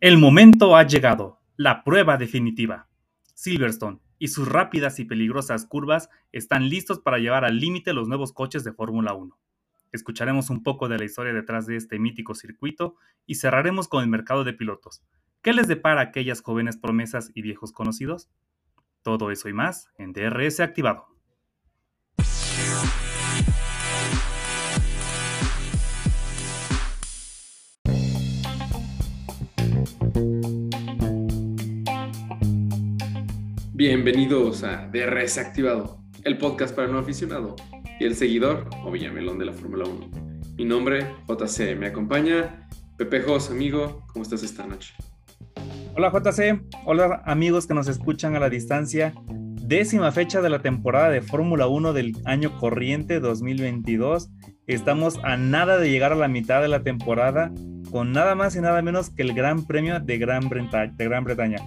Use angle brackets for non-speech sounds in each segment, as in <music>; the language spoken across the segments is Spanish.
El momento ha llegado, la prueba definitiva. Silverstone y sus rápidas y peligrosas curvas están listos para llevar al límite los nuevos coches de Fórmula 1. Escucharemos un poco de la historia detrás de este mítico circuito y cerraremos con el mercado de pilotos. ¿Qué les depara a aquellas jóvenes promesas y viejos conocidos? Todo eso y más en DRS activado. Bienvenidos a DRS Activado, el podcast para no aficionado y el seguidor o Villamelón de la Fórmula 1. Mi nombre, JC, me acompaña Pepe Jos, amigo, ¿cómo estás esta noche? Hola JC, hola amigos que nos escuchan a la distancia. Décima fecha de la temporada de Fórmula 1 del año corriente 2022. Estamos a nada de llegar a la mitad de la temporada con nada más y nada menos que el Gran Premio de de Gran Bretaña.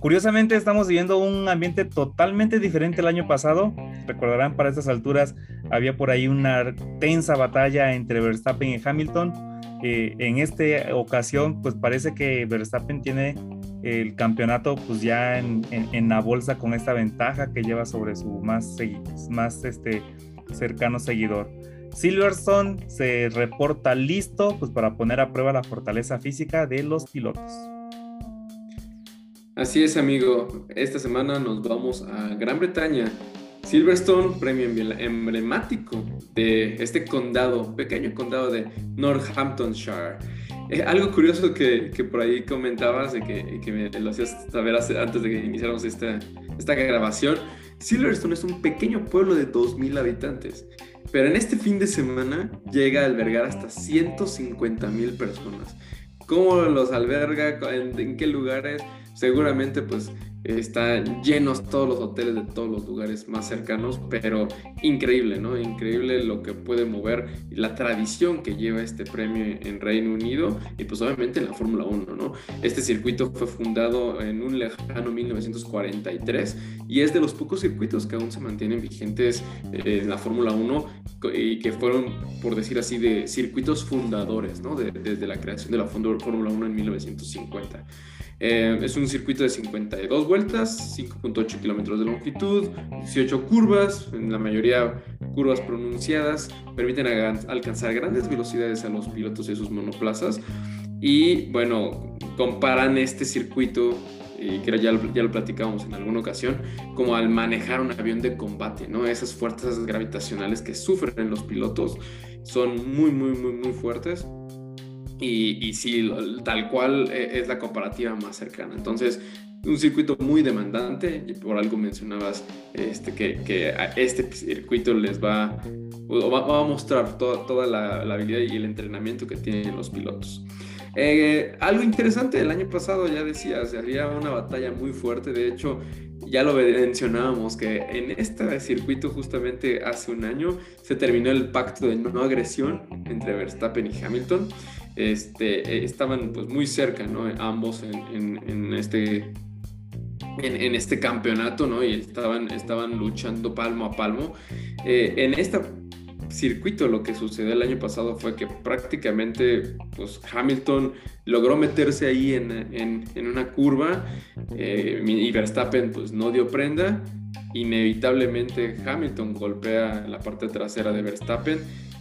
Curiosamente estamos viviendo un ambiente totalmente diferente el año pasado. Recordarán, para estas alturas había por ahí una tensa batalla entre Verstappen y Hamilton. En esta ocasión, pues parece que Verstappen tiene el campeonato pues ya en, la bolsa con esta ventaja que lleva sobre su más, más este, cercano seguidor. Silverstone se reporta listo pues, para poner a prueba la fortaleza física de los pilotos. Así es, amigo. Esta semana nos vamos a Gran Bretaña. Silverstone, premio emblemático de este condado, pequeño condado de Northamptonshire. Eh, algo curioso que, que, por ahí comentabas y que, que, me lo hacías saber antes de que iniciáramos esta, esta grabación. Silverstone es un pequeño pueblo de 2.000 habitantes, pero en este fin de semana llega a albergar hasta 150.000 personas. ¿Cómo los alberga? en qué lugares? Seguramente pues están llenos todos los hoteles de todos los lugares más cercanos, pero increíble, ¿no? Increíble lo que puede mover la tradición que lleva este premio en Reino Unido y pues obviamente en la Fórmula 1, ¿no? Este circuito fue fundado en un lejano 1943 y es de los pocos circuitos que aún se mantienen vigentes eh, en la Fórmula 1 y que fueron, por decir así, de circuitos fundadores, ¿no? desde la creación de la Fórmula 1 en 1950. Eh, es un circuito de 52 vueltas, 5.8 kilómetros de longitud, 18 curvas, en la mayoría curvas pronunciadas, permiten alcanzar grandes velocidades a los pilotos y sus monoplazas. Y bueno, comparan este circuito, y que ya, ya lo platicábamos en alguna ocasión, como al manejar un avión de combate, ¿no? Esas fuerzas gravitacionales que sufren los pilotos son muy, muy, muy, muy fuertes y, y sí, tal cual eh, es la comparativa más cercana. Entonces, un circuito muy demandante y por algo mencionabas este, que, que a este circuito les va, va, a mostrar toda, toda la, la, habilidad y el entrenamiento que tienen los pilotos. Eh, algo interesante, el año pasado ya decías, había una batalla muy fuerte, de hecho ya lo mencionábamos, que en este circuito justamente hace un año se terminó el pacto de no agresión entre Verstappen y Hamilton este, eh, estaban pues muy cerca, ¿no? Ambos en, este, en, este campeonato, ¿no? Y estaban, estaban luchando palmo a palmo. Eh, en este circuito lo que sucedió el año pasado fue que prácticamente pues, Hamilton logró meterse ahí en, una curva eh, y Verstappen pues no dio prenda. Inevitablemente Hamilton golpea la parte trasera de Verstappen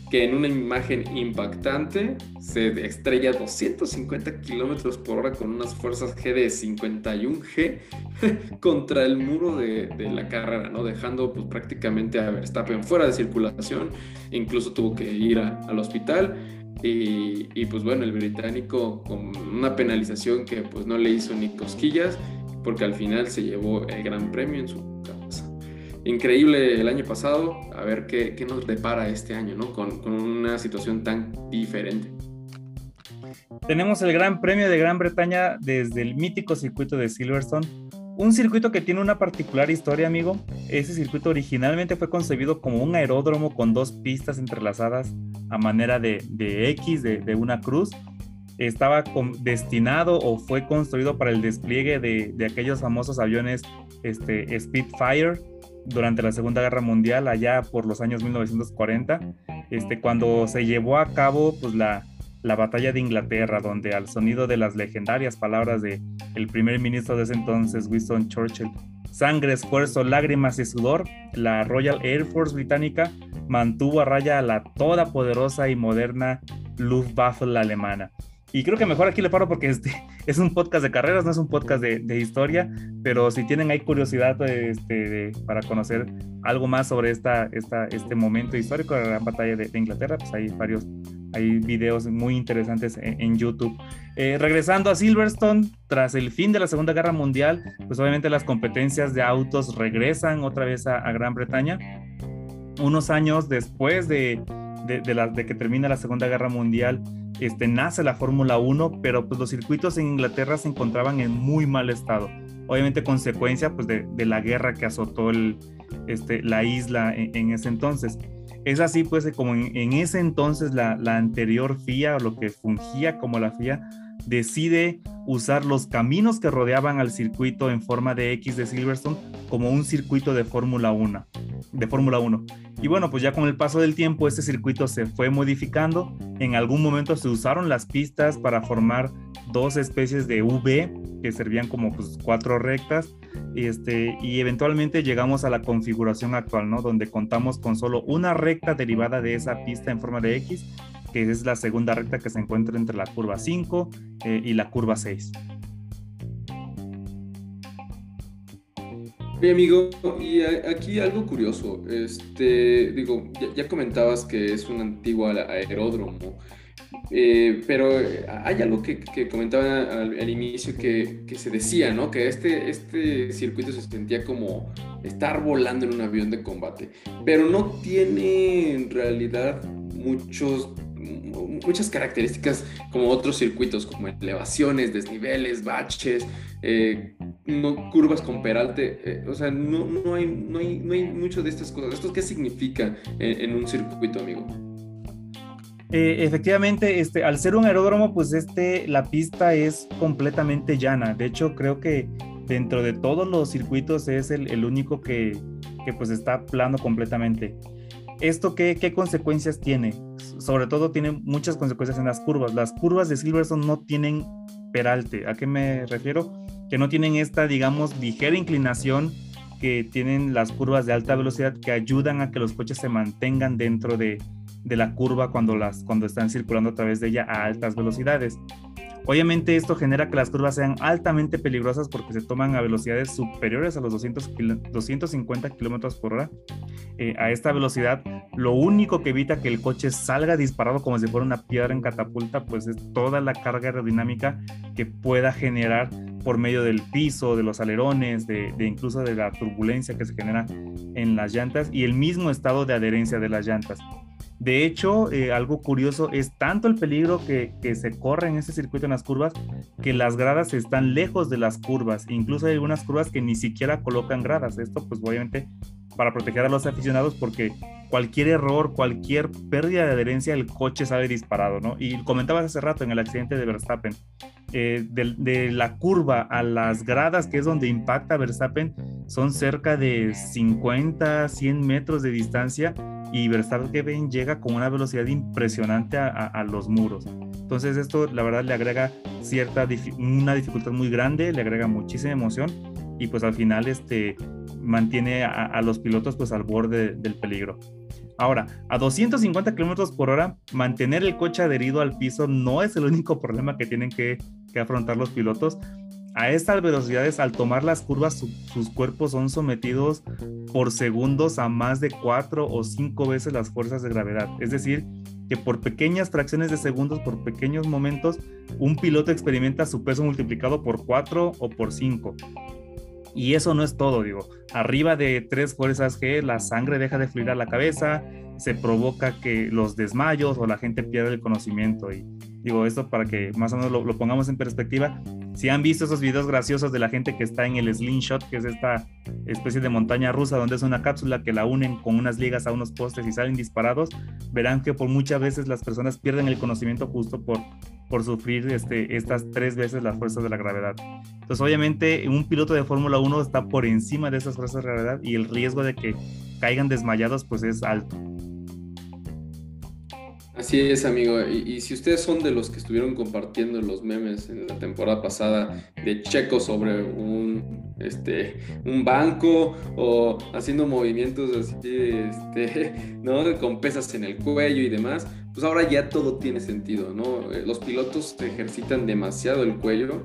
que en una imagen impactante se estrella 250 kilómetros por hora con unas fuerzas G de 51G <laughs> contra el muro de, la carrera, ¿no? Dejando pues, prácticamente a Verstappen fuera de circulación, incluso tuvo que ir al hospital. Y, y, pues bueno, el británico con una penalización que pues no le hizo ni cosquillas, porque al final se llevó el gran premio en su increíble el año pasado, a ver qué, qué nos depara este año, ¿no? Con, con, una situación tan diferente. Tenemos el Gran Premio de Gran Bretaña desde el mítico circuito de Silverstone, un circuito que tiene una particular historia, amigo. Ese circuito originalmente fue concebido como un aeródromo con dos pistas entrelazadas a manera de, de X, de, de, una cruz. Estaba destinado o fue construido para el despliegue de, de aquellos famosos aviones este, Spitfire durante la Segunda Guerra Mundial, allá por los años 1940, este, cuando se llevó a cabo pues, la, la batalla de Inglaterra, donde al sonido de las legendarias palabras de primer ministro de ese entonces, Winston Churchill, sangre, esfuerzo, lágrimas y sudor, la Royal Air Force británica mantuvo a raya a la todopoderosa y moderna Luftwaffe alemana. Y creo que mejor aquí le paro porque este <laughs> es un podcast de carreras, no es un podcast de, historia, pero si tienen ahí curiosidad este, para conocer algo más sobre esta, esta, este momento histórico de la gran batalla de, Inglaterra, pues hay varios hay videos muy interesantes en, YouTube. Eh, regresando a Silverstone, tras el fin de la Segunda Guerra Mundial, pues obviamente las competencias de autos regresan otra vez a, Gran Bretaña. Unos años después de, de, la, que termina la Segunda Guerra Mundial, este, nace la Fórmula 1, pero pues los circuitos en Inglaterra se encontraban en muy mal estado. Obviamente consecuencia pues de, la guerra que azotó este, la isla en, ese entonces. Es así pues como en, ese entonces la, anterior FIA o lo que fungía como la FIA decide usar los caminos que rodeaban al circuito en forma de X de Silverstone como un circuito de Fórmula 1. De Fórmula 1. Y bueno, pues ya con el paso del tiempo este circuito se fue modificando. En algún momento se usaron las pistas para formar dos especies de V que servían como pues, cuatro rectas este, y eventualmente llegamos a la configuración actual, ¿no? Donde contamos con solo una recta derivada de esa pista en forma de X, que es la segunda recta que se encuentra entre la curva 5 eh, y la curva 6. Bien, amigo, y aquí algo curioso. Este, digo, ya, comentabas que es un antiguo aeródromo, eh, pero hay algo que, comentaba al, inicio que, se decía, ¿no? Que este, este circuito se sentía como estar volando en un avión de combate, pero no tiene en realidad muchos muchas características como otros circuitos, como elevaciones, desniveles, baches, eh, no, curvas con peralte, eh, o sea, no, no, hay, no, hay, no hay mucho de estas cosas. ¿Esto qué significa en, un circuito, amigo? Eh, efectivamente, este, al ser un aeródromo, pues este, la pista es completamente llana. De hecho, creo que dentro de todos los circuitos es el, el único que, que, pues está plano completamente. ¿Esto qué, qué consecuencias tiene? Sobre todo tiene muchas consecuencias en las curvas. Las curvas de Silverstone no tienen peralte. ¿A qué me refiero? Que no tienen esta, digamos, ligera inclinación que tienen las curvas de alta velocidad que ayudan a que los coches se mantengan dentro de, de la curva cuando, las, cuando están circulando a través de ella a altas velocidades. Obviamente esto genera que las curvas sean altamente peligrosas porque se toman a velocidades superiores a los 200 250 kilómetros por hora. Eh, a esta velocidad, lo único que evita que el coche salga disparado como si fuera una piedra en catapulta, pues es toda la carga aerodinámica que pueda generar por medio del piso, de los alerones, de, incluso de la turbulencia que se genera en las llantas y el mismo estado de adherencia de las llantas. De hecho, eh, algo curioso es tanto el peligro que, se corre en ese circuito en las curvas que las gradas están lejos de las curvas. Incluso hay algunas curvas que ni siquiera colocan gradas. Esto pues obviamente para proteger a los aficionados porque cualquier error, cualquier pérdida de adherencia, el coche sale disparado, ¿no? Y comentabas hace rato en el accidente de Verstappen, eh, de, de, la curva a las gradas, que es donde impacta Verstappen, son cerca de 50, 100 metros de distancia y Verstappen llega con una velocidad impresionante a, los muros. Entonces esto la verdad le agrega cierta una dificultad muy grande, le agrega muchísima emoción y pues al final este mantiene a, los pilotos pues al borde del peligro. Ahora, a 250 kilómetros por hora, mantener el coche adherido al piso no es el único problema que tienen que, que afrontar los pilotos a estas velocidades, al tomar las curvas, sus cuerpos son sometidos por segundos a más de cuatro o cinco veces las fuerzas de gravedad. Es decir, que por pequeñas fracciones de segundos, por pequeños momentos, un piloto experimenta su peso multiplicado por cuatro o por cinco. Y eso no es todo, digo. Arriba de tres fuerzas G, la sangre deja de fluir a la cabeza, se provoca que los desmayos o la gente pierda el conocimiento. Y digo esto para que más o menos lo, lo pongamos en perspectiva. Si han visto esos videos graciosos de la gente que está en el slingshot, que es esta especie de montaña rusa donde es una cápsula que la unen con unas ligas a unos postes y salen disparados, verán que por muchas veces las personas pierden el conocimiento justo por, por sufrir este, estas tres veces las fuerzas de la gravedad. Entonces, obviamente, un piloto de Fórmula 1 está por encima de esas fuerzas de gravedad y el riesgo de que caigan desmayados pues es alto. Así es, amigo. Y, si ustedes son de los que estuvieron compartiendo los memes en la temporada pasada de Checo sobre un, este, un banco o haciendo movimientos así, este, <laughs> ¿no? Con pesas en el cuello y demás, pues ahora ya todo tiene sentido, ¿no? Eh, los pilotos ejercitan demasiado el cuello,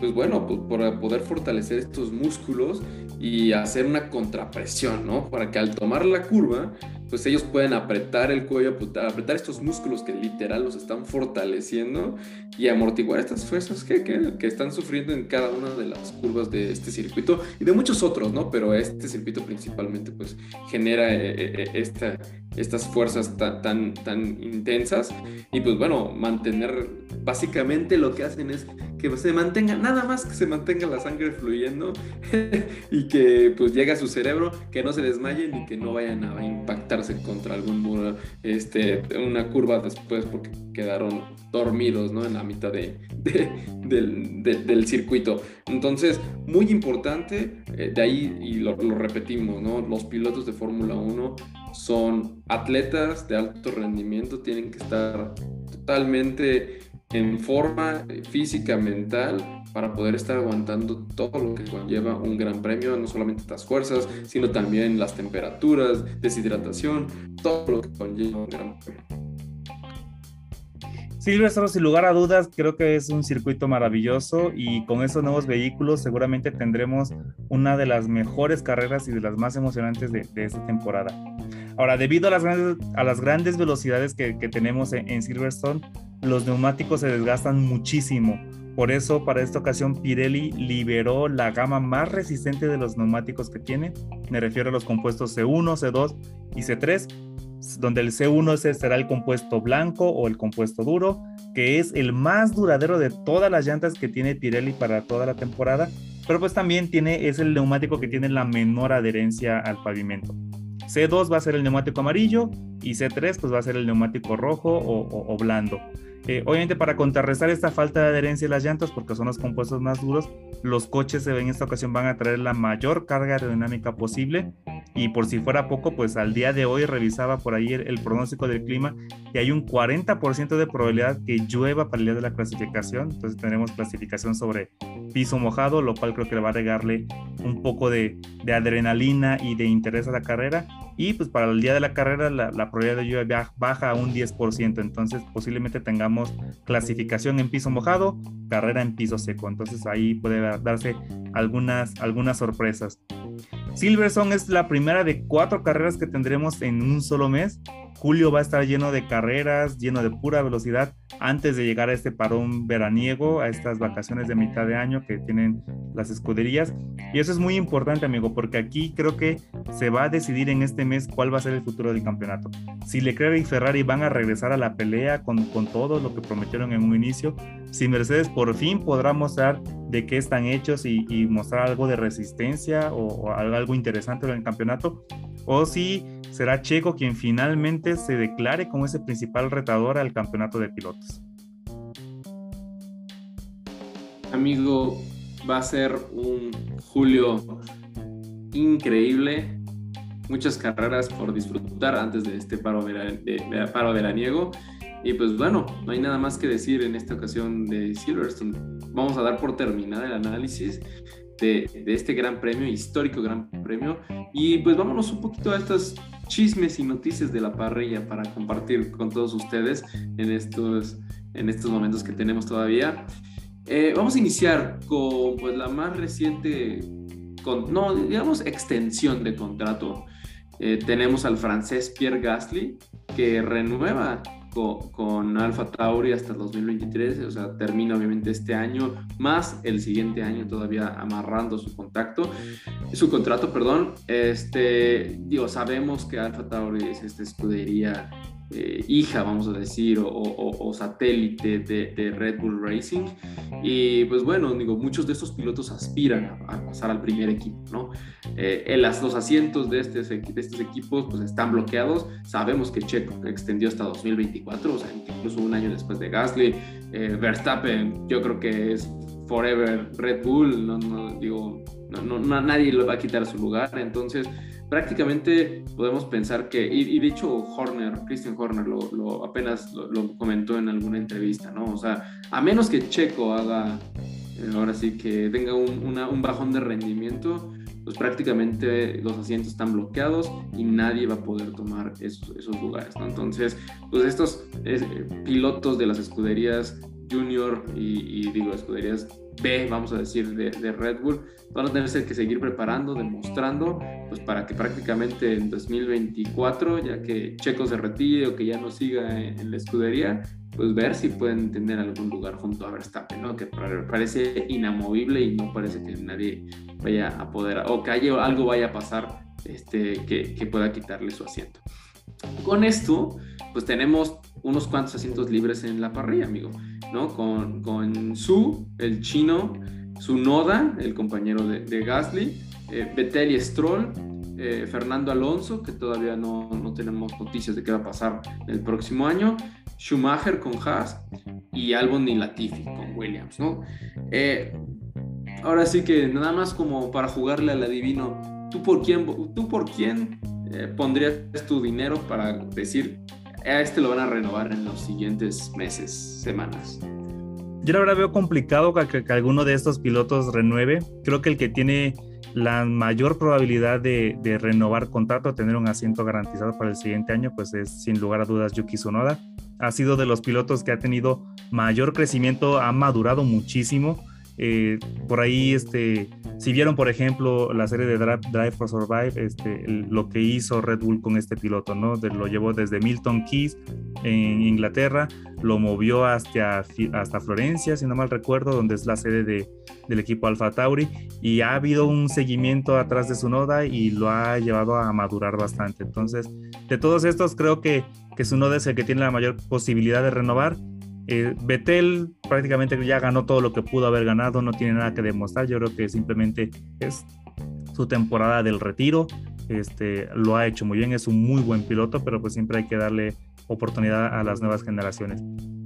pues bueno, pues para poder fortalecer estos músculos y hacer una contrapresión, ¿no? Para que al tomar la curva, pues ellos pueden apretar el cuello, apretar estos músculos que literal los están fortaleciendo y amortiguar estas fuerzas que, que, están sufriendo en cada una de las curvas de este circuito y de muchos otros, ¿no? Pero este circuito principalmente pues genera eh, eh, eh, esta, estas fuerzas tan, tan, tan intensas y pues bueno, mantener, básicamente lo que hacen es que se mantenga, nada más que se mantenga la sangre fluyendo <laughs> y que pues llegue a su cerebro, que no se desmayen y que no vayan a contra algún muro, este, una curva después porque quedaron dormidos, ¿no? En la mitad de, del, circuito. Entonces, muy importante, eh, de ahí, y lo, lo repetimos, ¿no? Los pilotos de Fórmula 1 son atletas de alto rendimiento, tienen que estar totalmente en forma física, mental, para poder estar aguantando todo lo que conlleva un gran premio, no solamente estas fuerzas, sino también las temperaturas, deshidratación, todo lo que conlleva un gran premio. Silverstone, sin lugar a dudas, creo que es un circuito maravilloso y con esos nuevos vehículos seguramente tendremos una de las mejores carreras y de las más emocionantes de, esta temporada. Ahora, debido a las grandes, a las grandes velocidades que, tenemos en Silverstone, los neumáticos se desgastan muchísimo. Por eso, para esta ocasión, Pirelli liberó la gama más resistente de los neumáticos que tiene. Me refiero a los compuestos C1, C2 y C3, donde el C1 será el compuesto blanco o el compuesto duro, que es el más duradero de todas las llantas que tiene Pirelli para toda la temporada, pero pues también tiene, es el neumático que tiene la menor adherencia al pavimento. C2 va a ser el neumático amarillo y C3 pues va a ser el neumático rojo o blando. Eh, obviamente para contrarrestar esta falta de adherencia de las llantas, porque son los compuestos más duros, los coches en esta ocasión van a traer la mayor carga aerodinámica posible. Y por si fuera poco, pues al día de hoy revisaba por ahí el, pronóstico del clima y hay un 40% de probabilidad que llueva para el día de la clasificación. Entonces tenemos clasificación sobre piso mojado, lo cual creo que le va a regarle un poco de, adrenalina y de interés a la carrera. Y pues para el día de la carrera la, probabilidad de lluvia baja a un 10%. Entonces posiblemente tengamos clasificación en piso mojado, carrera en piso seco. Entonces ahí puede darse algunas, algunas sorpresas. Silverstone es la primera de cuatro carreras que tendremos en un solo mes. Julio va a estar lleno de carreras, lleno de pura velocidad antes de llegar a este parón veraniego, a estas vacaciones de mitad de año que tienen las escuderías. Y eso es muy importante, amigo, porque aquí creo que se va a decidir en este mes cuál va a ser el futuro del campeonato. Si Leclerc y Ferrari van a regresar a la pelea con, con todo lo que prometieron en un inicio, si Mercedes por fin podrá mostrar de qué están hechos y, mostrar algo de resistencia o, o algo interesante en el campeonato, o si será Checo quien finalmente se declare como ese principal retador al campeonato de pilotos. Amigo, va a ser un julio increíble. Muchas carreras por disfrutar antes de este paro, veraniego. Y pues bueno, no hay nada más que decir en esta ocasión de Silverstone. Vamos a dar por terminada el análisis de, de, este gran premio, histórico gran premio. Y pues vámonos un poquito a estas chismes y noticias de la parrilla para compartir con todos ustedes en estos, en estos momentos que tenemos todavía. Eh, vamos a iniciar con pues, la más reciente, con, no, digamos, extensión de contrato. Eh, tenemos al francés Pierre Gasly, que renueva con, Alfa Tauri hasta el 2023, o sea, termina obviamente este año, más el siguiente año todavía amarrando su contacto, su contrato, perdón. Este, digo, sabemos que Alfa Tauri es esta escudería eh, hija, vamos a decir, o, satélite de, Red Bull Racing. Y pues bueno, digo, muchos de estos pilotos aspiran a, pasar al primer equipo, ¿no? Eh, los asientos de, este, de estos equipos pues están bloqueados. Sabemos que Checo extendió hasta 2024, o sea, incluso un año después de Gasly. Eh, Verstappen, yo creo que es forever Red Bull, no, no digo, no, no, nadie le va a quitar su lugar. Entonces, prácticamente podemos pensar que, y, de hecho Horner, Christian Horner lo, apenas lo, comentó en alguna entrevista, ¿no? O sea, a menos que Checo haga, eh, ahora sí que tenga un, un bajón de rendimiento, pues prácticamente los asientos están bloqueados y nadie va a poder tomar esos, esos lugares, ¿no? Entonces, pues estos eh, pilotos de las escuderías junior y, digo, escuderías B, vamos a decir, de, de, Red Bull, van a tener que seguir preparando, demostrando, pues para que prácticamente en 2024, ya que Checo se retire o que ya no siga en, la escudería, pues ver si pueden tener algún lugar junto a Verstappen, ¿no? Que parece inamovible y no parece que nadie vaya a poder, o que haya, algo vaya a pasar este, que, que pueda quitarle su asiento. Con esto, pues tenemos unos cuantos asientos libres en la parrilla, amigo. Con, con Su, el chino, Su Noda, el compañero de, Gasly, eh, Vettel y Stroll, eh, Fernando Alonso, que todavía no, no, tenemos noticias de qué va a pasar el próximo año, Schumacher con Haas y Albon y Latifi con Williams, ¿no? Eh, ahora sí que nada más como para jugarle al adivino, ¿tú por quién, tú por quién pondrías tu dinero para decir a este lo van a renovar en los siguientes meses, semanas. Yo la verdad veo complicado que, alguno de estos pilotos renueve. Creo que el que tiene la mayor probabilidad de, renovar contrato, tener un asiento garantizado para el siguiente año, pues es sin lugar a dudas Yuki Tsunoda. Ha sido de los pilotos que ha tenido mayor crecimiento, ha madurado muchísimo. Eh, por ahí, este, si vieron, por ejemplo, la serie de Drive, for Survive, este, lo que hizo Red Bull con este piloto, ¿no? lo llevó desde Milton Keys en Inglaterra, lo movió hasta, hasta Florencia, si no mal recuerdo, donde es la sede de, del equipo Alfa Tauri, y ha habido un seguimiento atrás de su noda y lo ha llevado a madurar bastante. Entonces, de todos estos, creo que, que su noda es el que tiene la mayor posibilidad de renovar eh, Betel prácticamente ya ganó todo lo que pudo haber ganado, no tiene nada que demostrar. Yo creo que simplemente es su temporada del retiro. Este, lo ha hecho muy bien, es un muy buen piloto, pero pues siempre hay que darle oportunidad a las nuevas generaciones.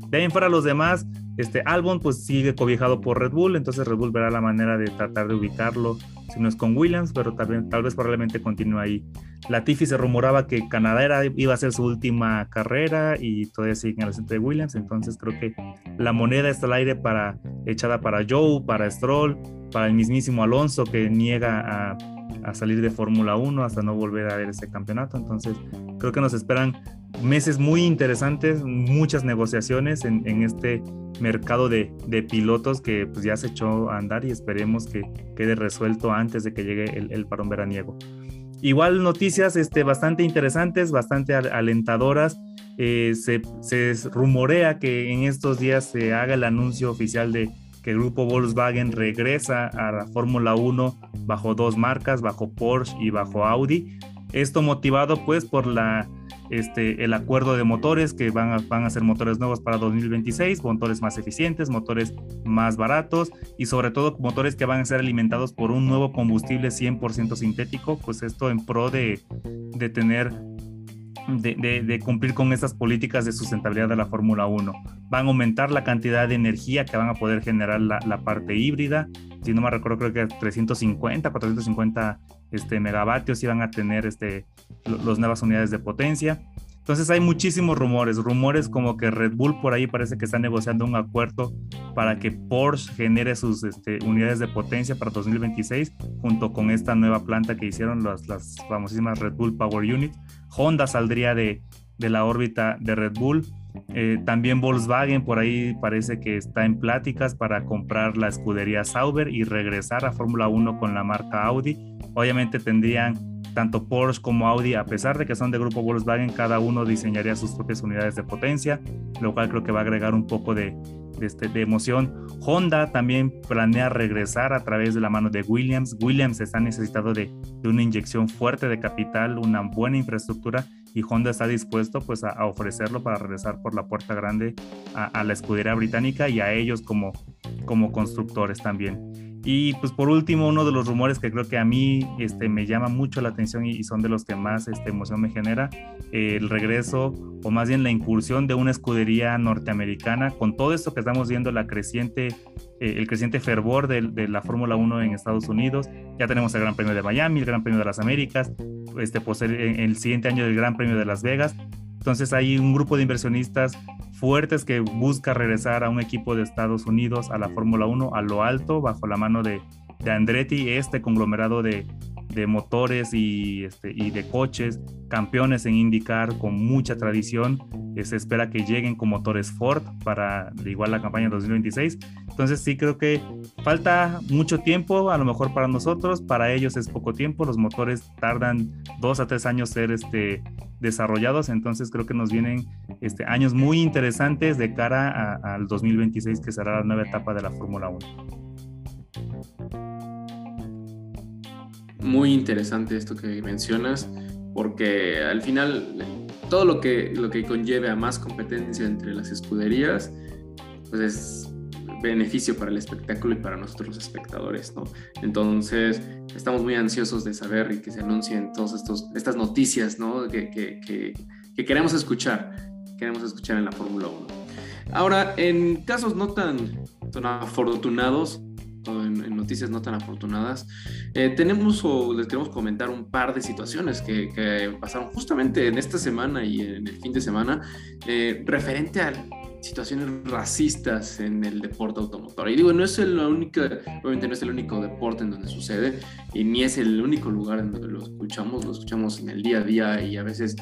De ahí en fuera los demás, este Albon pues sigue cobijado por Red Bull, entonces Red Bull verá la manera de tratar de ubicarlo, si no es con Williams, pero también, tal vez probablemente continúe ahí. Latifi se rumoraba que Canadá era, iba a ser su última carrera y todavía sigue en el centro de Williams, entonces creo que la moneda está al aire para, echada para Joe, para Stroll, para el mismísimo Alonso que niega a, salir de Fórmula 1 hasta no volver a ver ese campeonato, entonces creo que nos esperan meses muy interesantes, muchas negociaciones en, este mercado de, pilotos que pues, ya se echó a andar y esperemos que quede resuelto antes de que llegue el, parón veraniego. Igual noticias este, bastante interesantes, bastante alentadoras. Eh, se, se, rumorea que en estos días se haga el anuncio oficial de que el grupo Volkswagen regresa a la Fórmula 1 bajo dos marcas, bajo Porsche y bajo Audi. Esto motivado pues por la este, el acuerdo de motores que van a, van a ser motores nuevos para 2026, motores más eficientes, motores más baratos y sobre todo motores que van a ser alimentados por un nuevo combustible 100% sintético, pues esto en pro de, de tener de, cumplir con estas políticas de sustentabilidad de la Fórmula 1. Van a aumentar la cantidad de energía que van a poder generar la, la parte híbrida. Si no me recuerdo, creo que 350, 450 este, megavatios iban a tener este, las nuevas unidades de potencia. Entonces hay muchísimos rumores, rumores como que Red Bull por ahí parece que está negociando un acuerdo para que Porsche genere sus este, unidades de potencia para 2026 junto con esta nueva planta que hicieron las, las famosísimas Red Bull Power Unit. Honda saldría de, de la órbita de Red Bull. Eh, también Volkswagen por ahí parece que está en pláticas para comprar la escudería Sauber y regresar a Fórmula 1 con la marca Audi. Obviamente tendrían tanto Porsche como Audi, a pesar de que son de grupo Volkswagen, cada uno diseñaría sus propias unidades de potencia, lo cual creo que va a agregar un poco de, este, de emoción. Honda también planea regresar a través de la mano de Williams. Williams está necesitado de, una inyección fuerte de capital, una buena infraestructura y Honda está dispuesto pues a, ofrecerlo para regresar por la puerta grande a, la escudería británica y a ellos como, como constructores también. Y pues por último, uno de los rumores que creo que a mí este, me llama mucho la atención y, son de los que más este, emoción me genera, el regreso o más bien la incursión de una escudería norteamericana con todo esto que estamos viendo, la creciente, eh, el creciente fervor de, la Fórmula 1 en Estados Unidos. Ya tenemos el Gran Premio de Miami, el Gran Premio de las Américas, este, en el siguiente año del Gran Premio de Las Vegas. Entonces hay un grupo de inversionistas fuertes que busca regresar a un equipo de Estados Unidos a la Fórmula 1 a lo alto bajo la mano de, de Andretti, este conglomerado de, de motores y, este, y de coches, campeones en IndyCar con mucha tradición. Eh, se espera que lleguen con motores Ford para igual la campaña 2026. Entonces sí creo que falta mucho tiempo, a lo mejor para nosotros, para ellos es poco tiempo. Los motores tardan dos a tres años ser este, desarrollados, entonces creo que nos vienen este, años muy interesantes de cara al 2026 que será la nueva etapa de la Fórmula 1. Muy interesante esto que mencionas, porque al final todo lo que, lo que conlleve a más competencia entre las escuderías, pues es beneficio para el espectáculo y para nuestros espectadores, ¿no? Entonces, estamos muy ansiosos de saber y que se anuncien todas estas noticias, ¿no? Que, que, que, queremos escuchar, queremos escuchar en la Fórmula 1. Ahora, en casos no tan, tan afortunados, en, noticias no tan afortunadas, eh, tenemos o les queremos comentar un par de situaciones que, pasaron justamente en esta semana y en el fin de semana eh, referente a situaciones racistas en el deporte automotor. Y digo, no es el único, obviamente no es el único deporte en donde sucede y ni es el único lugar en donde lo escuchamos, lo escuchamos en el día a día y a veces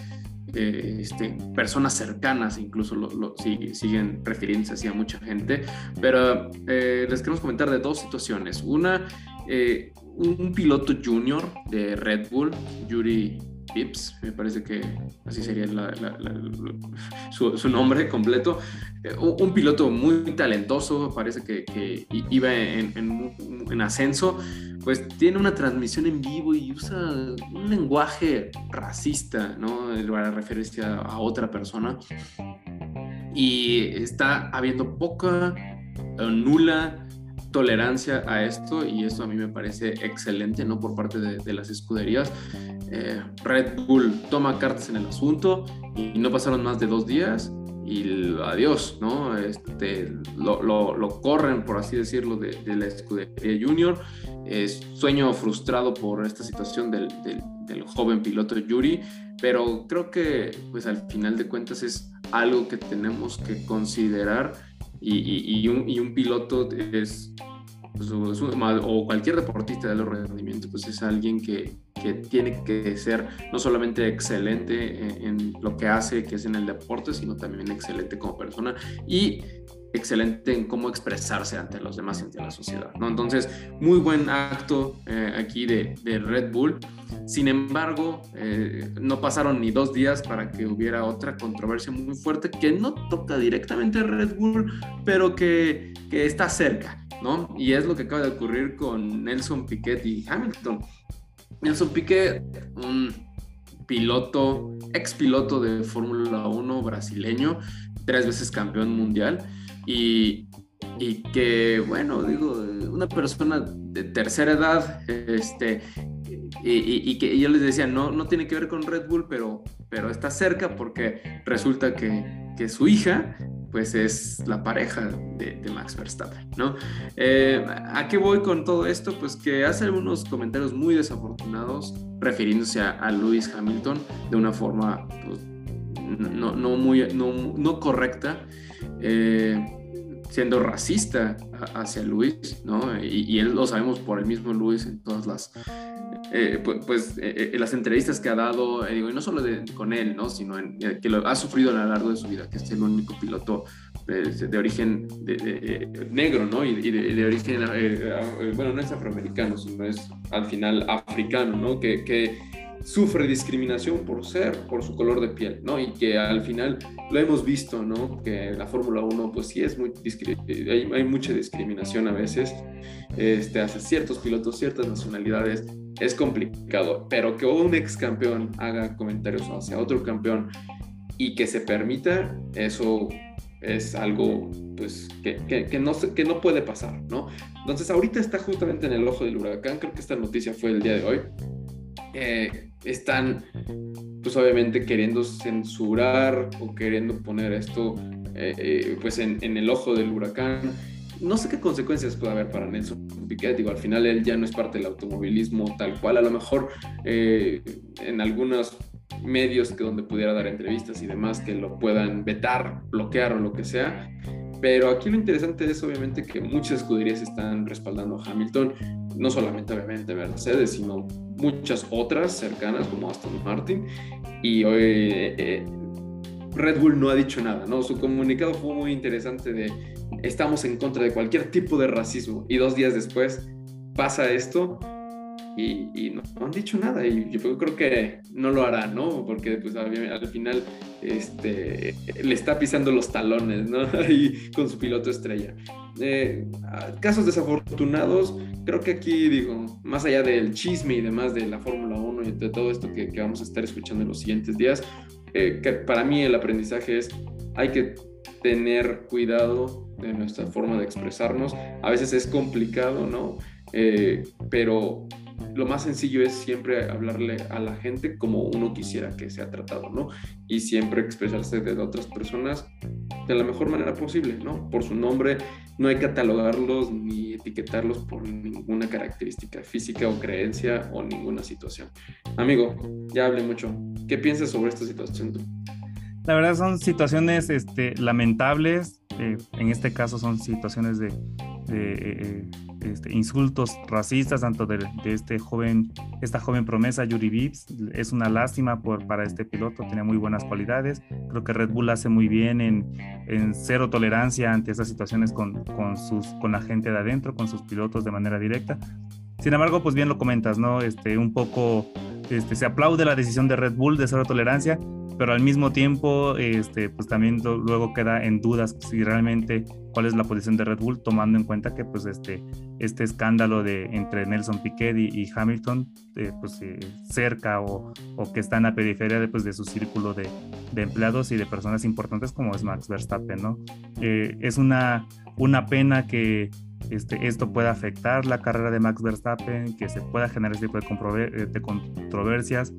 eh, este, personas cercanas incluso lo, siguen refiriéndose así a mucha gente, pero eh, les queremos comentar de dos situaciones. Una, eh, un piloto junior de Red Bull, Yuri me parece que así sería su, nombre completo. Eh, un, piloto muy talentoso, parece que, iba en, ascenso, pues tiene una transmisión en vivo y usa un lenguaje racista, ¿no? Para referirse a otra persona. Y está habiendo poca o nula tolerancia a esto y esto a mí me parece excelente, ¿no? Por parte de, las escuderías. Eh, Red Bull toma cartas en el asunto y no pasaron más de dos días y adiós, ¿no? Este, lo, lo, corren, por así decirlo, de, la escudería junior. Sueño frustrado por esta situación del, del, del, joven piloto Yuri, pero creo que pues al final de cuentas es algo que tenemos que considerar y, un, piloto es, pues, o cualquier deportista de los rendimientos, pues es alguien que, tiene que ser no solamente excelente en, lo que hace, que es en el deporte, sino también excelente como persona excelente en cómo expresarse ante los demás y ante la sociedad. ¿no? Entonces, muy buen acto eh, aquí de, Red Bull. Sin embargo, eh, no pasaron ni dos días para que hubiera otra controversia muy fuerte que no toca directamente a Red Bull, pero que, que está cerca, ¿no? Y es lo que acaba de ocurrir con Nelson Piquet y Hamilton. Nelson Piquet, un piloto, ex piloto de Fórmula 1 brasileño, tres veces campeón mundial, y, que, bueno, digo, una persona de tercera edad, este, y, que yo les decía, no, no tiene que ver con Red Bull, pero, pero está cerca porque resulta que, que su hija, pues es la pareja de, de Max Verstappen, ¿no? Eh, ¿A qué voy con todo esto? Pues que hace algunos comentarios muy desafortunados refiriéndose a, a Lewis Hamilton de una forma pues, no, no, muy, no, no correcta. Eh, siendo racista hacia Luis, ¿no? Y, él lo sabemos por el mismo Luis en todas las, eh, pues, eh, las entrevistas que ha dado, digo, y no solo con él, ¿no? Sino que lo ha sufrido a lo largo de su vida, que es el único piloto de, origen negro, ¿no? Y, de, origen, bueno, no es afroamericano, sino es al final africano, ¿no? Que sufre discriminación por ser, por su color de piel, ¿no? Y que al final lo hemos visto, ¿no? Que la Fórmula 1, pues sí es muy, hay, hay, mucha discriminación a veces, este, hacia ciertos pilotos, ciertas nacionalidades, es complicado, pero que un ex campeón haga comentarios hacia otro campeón y que se permita, eso es algo pues que, que, no, que no puede pasar, ¿no? Entonces ahorita está justamente en el ojo del huracán, creo que esta noticia fue el día de hoy, eh, están pues obviamente queriendo censurar o queriendo poner esto eh, eh, pues en, el ojo del huracán no sé qué consecuencias puede haber para Nelson Piquet. Digo, al final él ya no es parte del automovilismo tal cual. A lo mejor eh, en algunos medios que donde pudiera dar entrevistas y demás que lo puedan vetar, bloquear o lo que sea. Pero aquí lo interesante es obviamente que muchas escuderías están respaldando a Hamilton, no solamente obviamente Mercedes, sino muchas otras cercanas como Aston Martin. Y hoy eh, Red Bull no ha dicho nada, ¿no? Su comunicado fue muy interesante de estamos en contra de cualquier tipo de racismo y dos días después pasa esto y, no, han dicho nada y yo creo que no lo hará, ¿no? Porque pues al, final este, le está pisando los talones, ¿no? <laughs> Ahí con su piloto estrella. Eh, casos desafortunados, creo que aquí digo, más allá del chisme y demás de la Fórmula 1 y de todo esto que, que, vamos a estar escuchando en los siguientes días, eh, que para mí el aprendizaje es hay que tener cuidado de nuestra forma de expresarnos. A veces es complicado, ¿no? Eh, pero lo más sencillo es siempre hablarle a la gente como uno quisiera que sea tratado, ¿no? Y siempre expresarse de otras personas de la mejor manera posible, ¿no? Por su nombre, no hay catalogarlos ni etiquetarlos por ninguna característica física o creencia o ninguna situación. Amigo, ya hablé mucho. ¿Qué piensas sobre esta situación tú? La verdad son situaciones este, lamentables. Eh, en este caso son situaciones de, eh, este, insultos racistas, tanto de, este joven, esta joven promesa Yuri Vips. Es una lástima por, para este piloto, tenía muy buenas cualidades. Creo que Red Bull hace muy bien en, en cero tolerancia ante esas situaciones con, con, sus, con la gente de adentro, con sus pilotos de manera directa. Sin embargo, pues bien lo comentas, ¿no? Este, un poco este, se aplaude la decisión de Red Bull de cero tolerancia, pero al mismo tiempo, este, pues también luego queda en dudas si realmente cuál es la posición de Red Bull, tomando en cuenta que pues este, este escándalo de entre Nelson Piquet y, Hamilton, eh, pues eh, cerca o, o, que está en la periferia de, pues, de su círculo de, de, empleados y de personas importantes como es Max Verstappen, ¿no? Eh, es una, una pena que este, esto pueda afectar la carrera de Max Verstappen, que se pueda generar este tipo de, de controversias,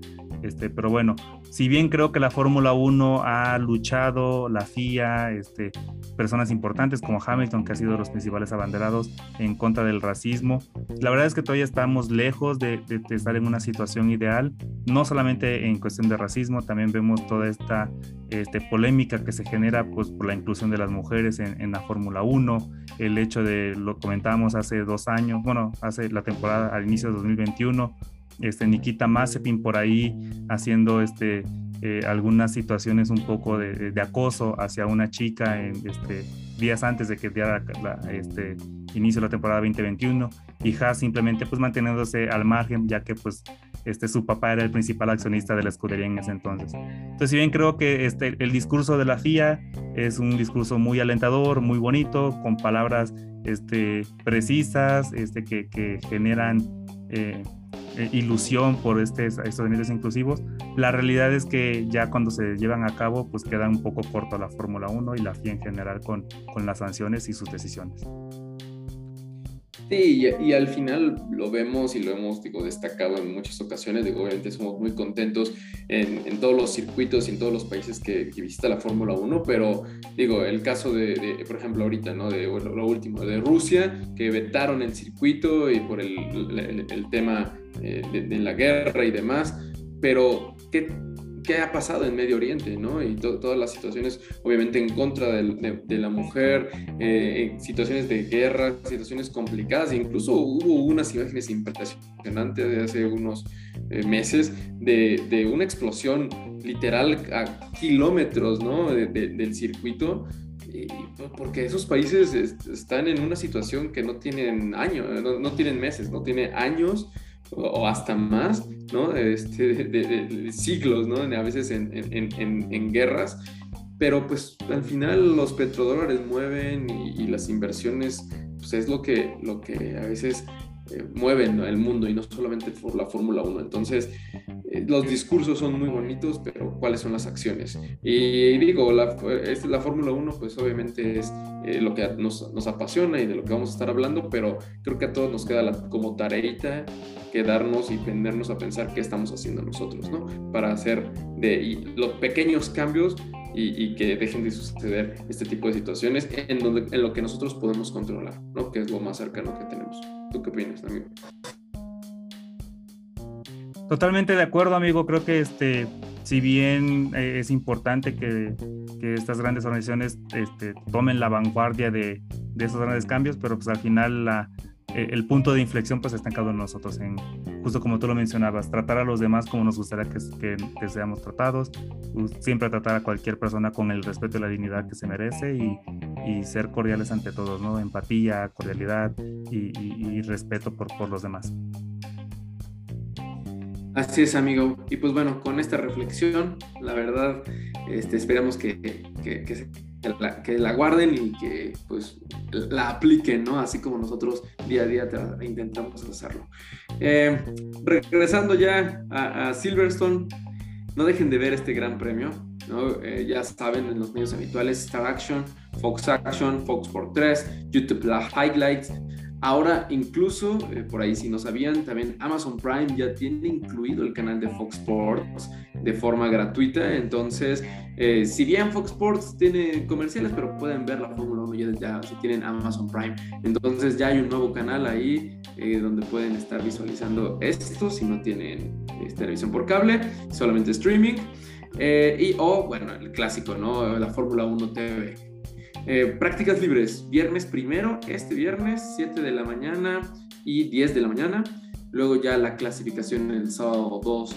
este, pero bueno, si bien creo que la Fórmula 1 ha luchado, la FIA, este, personas importantes como Hamilton, que ha sido de los principales abanderados en contra del racismo, la verdad es que todavía estamos lejos de, estar en una situación ideal, no solamente en cuestión de racismo, también vemos toda esta este, polémica que se genera pues, por la inclusión de las mujeres en, en la Fórmula 1, el hecho de, lo comentábamos hace dos años, bueno, hace la temporada al inicio de 2021, este, Nikita Mazepin por ahí haciendo este, eh, algunas situaciones un poco de, acoso hacia una chica en, este, días antes de que diera este, inicio la temporada 2021 y Haas simplemente pues manteniéndose al margen ya que pues este, su papá era el principal accionista de la escudería en ese entonces. Entonces, si bien creo que este, el discurso de la FIA es un discurso muy alentador, muy bonito, con palabras este, precisas, este, que, que generan eh, eh, ilusión por este, estos ambientes inclusivos. La realidad es que ya cuando se llevan a cabo, pues queda un poco corto la Fórmula 1 y la FIA en general con las sanciones y sus decisiones. Sí, y, al final lo vemos y lo hemos digo, destacado en muchas ocasiones. Digo, obviamente somos muy contentos en, todos los circuitos y en todos los países que, visita la Fórmula 1, pero digo, el caso de, por ejemplo, ahorita, ¿no? De lo último, de Rusia, que vetaron el circuito y por el, tema eh, de, la guerra y demás, pero ¿qué, ¿qué, ha pasado en Medio Oriente? ¿no? Y todas las situaciones, obviamente, en contra de, de, la mujer, eh, situaciones de guerra, situaciones complicadas, incluso hubo unas imágenes impresionantes de hace unos eh, meses de, de, una explosión literal a kilómetros ¿no? del circuito porque esos países están en una situación que no tienen años, no, no, tienen meses, no tienen años o hasta más, ¿no? Este, de, siglos, ¿no? A veces en, en, en, guerras, pero pues al final los petrodólares mueven y, las inversiones, pues es lo que, lo que a veces eh, mueven el mundo y no solamente por la Fórmula 1. Entonces, eh, los discursos son muy bonitos, pero ¿cuáles son las acciones? Y digo, la, la Fórmula 1 pues obviamente es eh, lo que nos, nos, apasiona y de lo que vamos a estar hablando, pero creo que a todos nos queda la, como tareita quedarnos y tendernos a pensar qué estamos haciendo nosotros, ¿no? Para hacer de los pequeños cambios y, que dejen de suceder este tipo de situaciones en, donde, en lo que nosotros podemos controlar, ¿no? Que es lo más cercano que tenemos. ¿Tú qué opinas, amigo? Totalmente de acuerdo, amigo. Creo que este, si bien eh, es importante que, que, estas grandes organizaciones este, tomen la vanguardia de, de, esos grandes cambios, pero pues al final la, eh, el punto de inflexión pues está en uno de nosotros, en, justo como tú lo mencionabas, tratar a los demás como nos gustaría que, que, seamos tratados, siempre tratar a cualquier persona con el respeto y la dignidad que se merece y, y ser cordiales ante todos, ¿no? Empatía, cordialidad y, y respeto por, por los demás. Así es, amigo. Y pues bueno, con esta reflexión, la verdad, este, esperamos que, que, que, la, guarden y que pues la apliquen, ¿no? Así como nosotros día a día intentamos hacerlo. Eh, regresando ya a, Silverstone, no dejen de ver este gran premio. Eh, ya saben en los medios habituales, Star Action, Fox Action, Fox Sport 3, YouTube La Highlights, Ahora, incluso, eh, por ahí si no sabían, también Amazon Prime ya tiene incluido el canal de Fox Sports de forma gratuita. Entonces, eh, si bien Fox Sports tiene comerciales, pero pueden ver la Fórmula 1 ya, si tienen Amazon Prime. Entonces, ya hay un nuevo canal ahí eh, donde pueden estar visualizando esto si no tienen televisión por cable, solamente streaming. y o, bueno, el clásico, ¿no? La Fórmula 1 TV. Eh, prácticas libres, viernes primero, este viernes, 7 de la mañana y 10 de la mañana. Luego ya la clasificación el sábado 2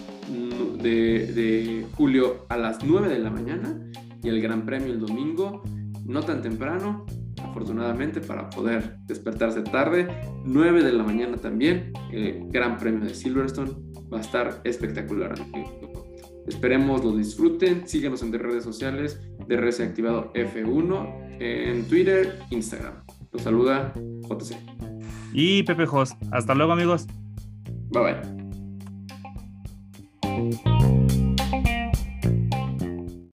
de, julio a las 9 de la mañana y el Gran Premio el domingo, no tan temprano, afortunadamente para poder despertarse tarde, 9 de la mañana también, el Gran Premio de Silverstone va a estar espectacular. Esperemos lo disfruten, síguenos en redes sociales, de Activado F1 en Twitter, Instagram. Los saluda JC. Y Pepe Jos. Hasta luego, amigos. Bye bye.